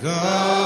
Gopala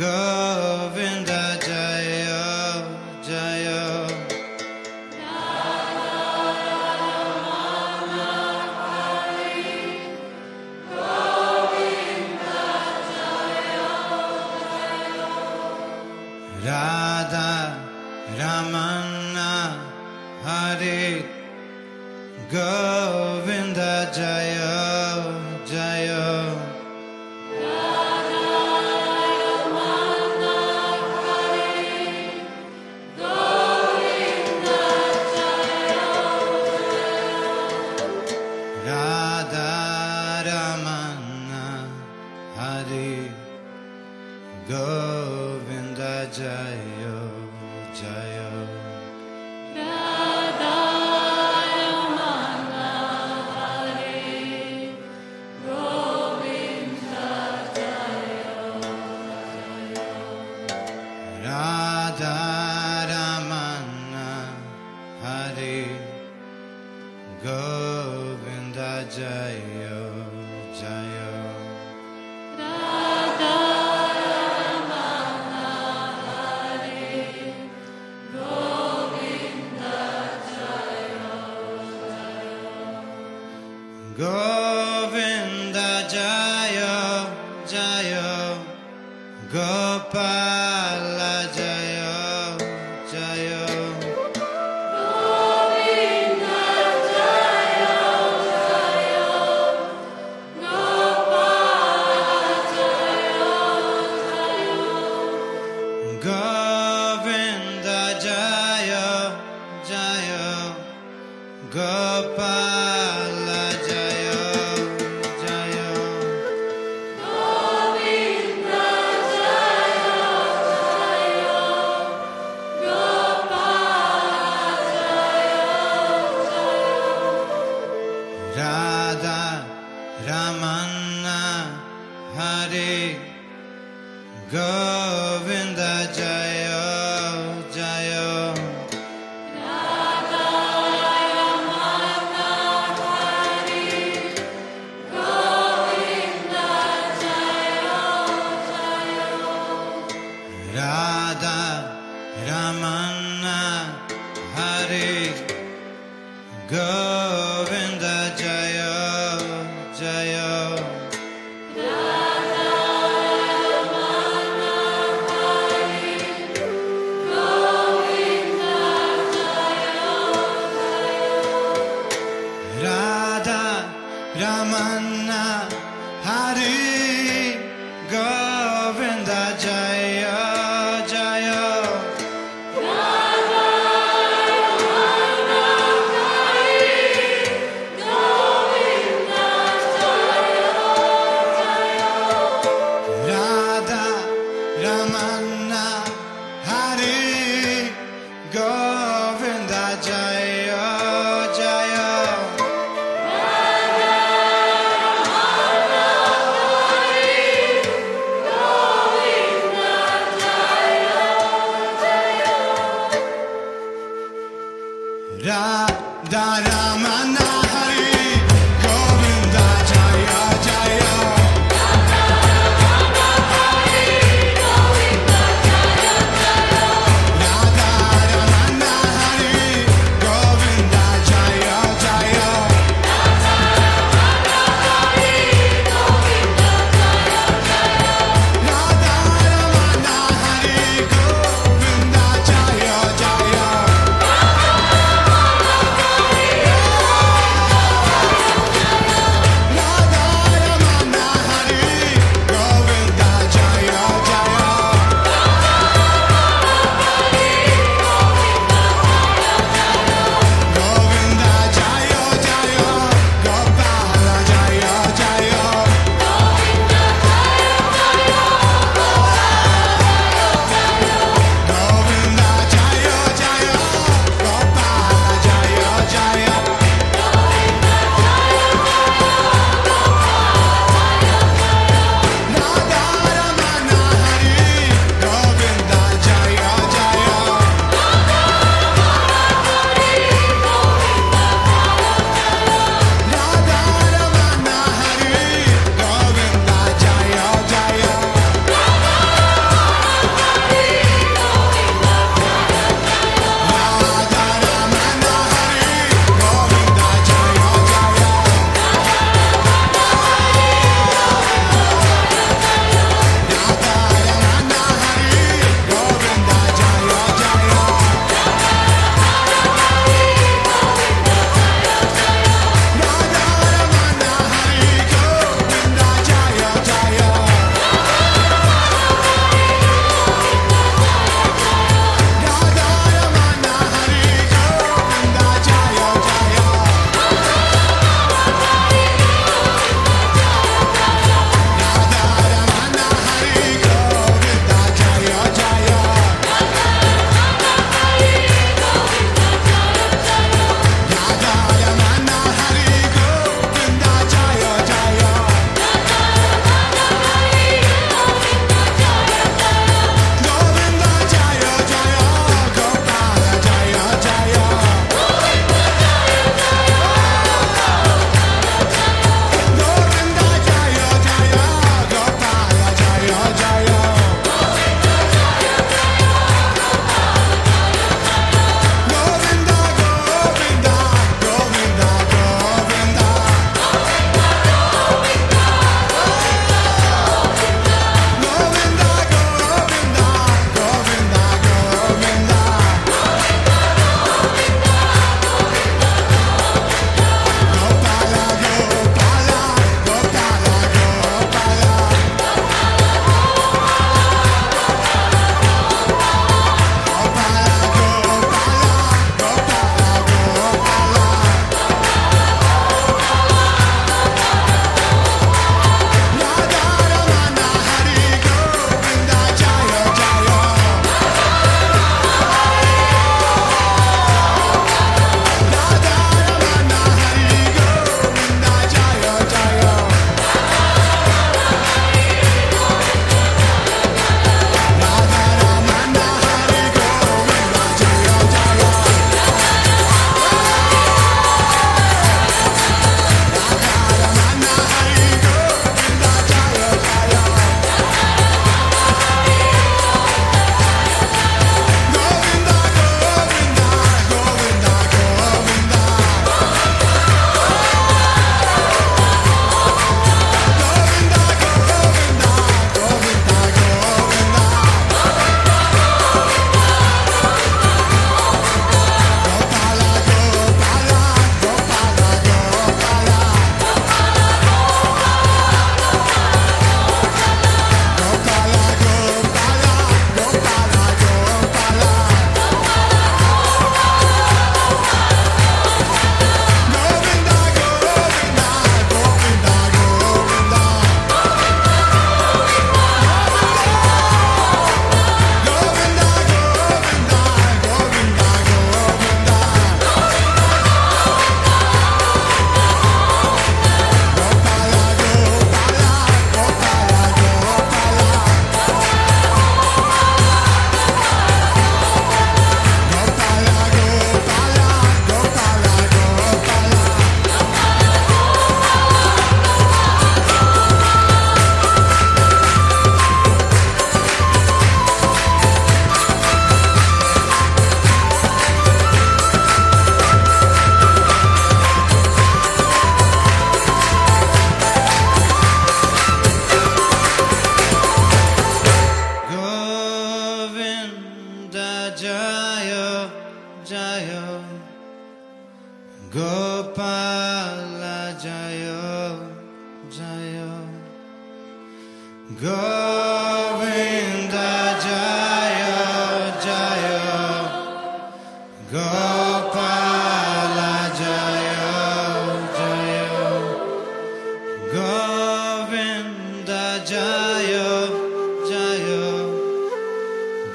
Govinda Govinda Govinda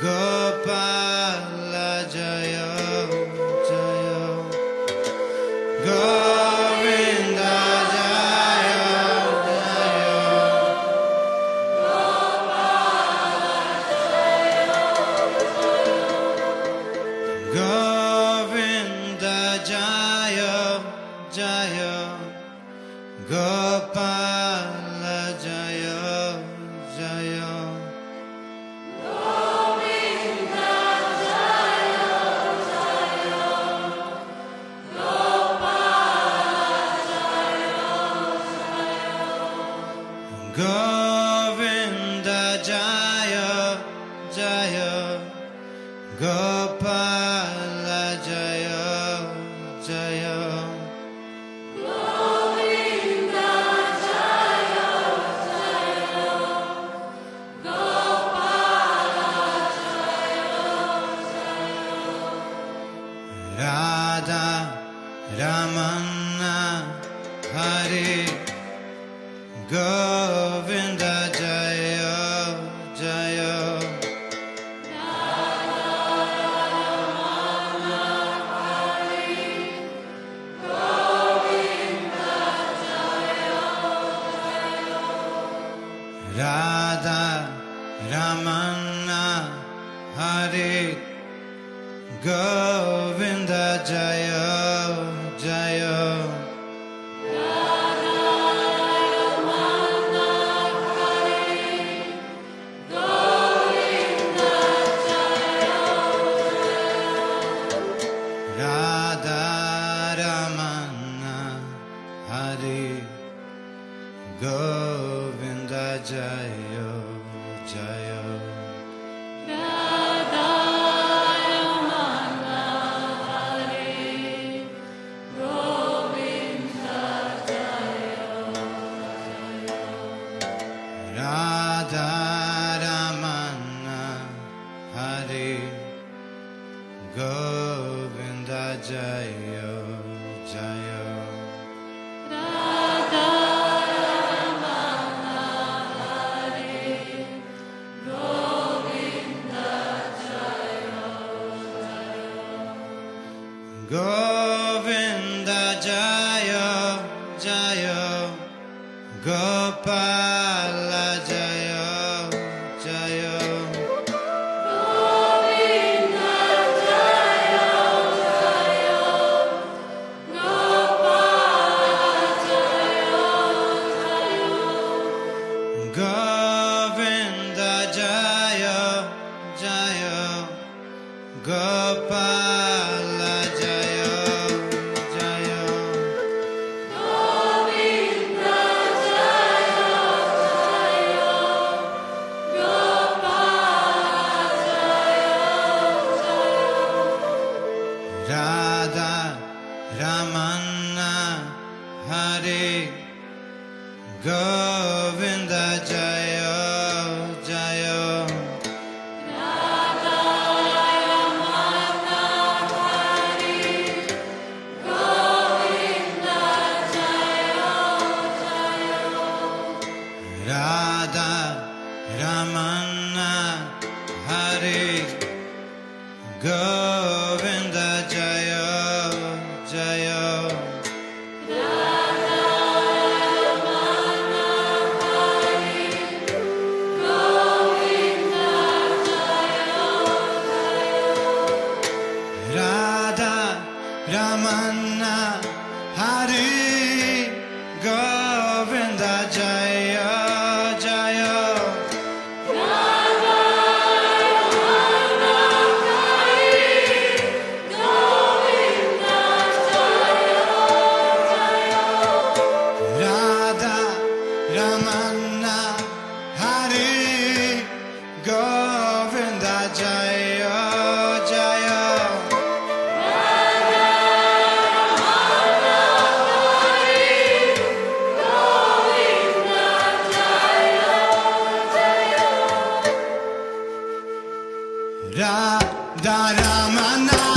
Gopala Govinda Jaya Jaya Gopala Govinda Jaya हारी गया Ra, da, ra, ma, na.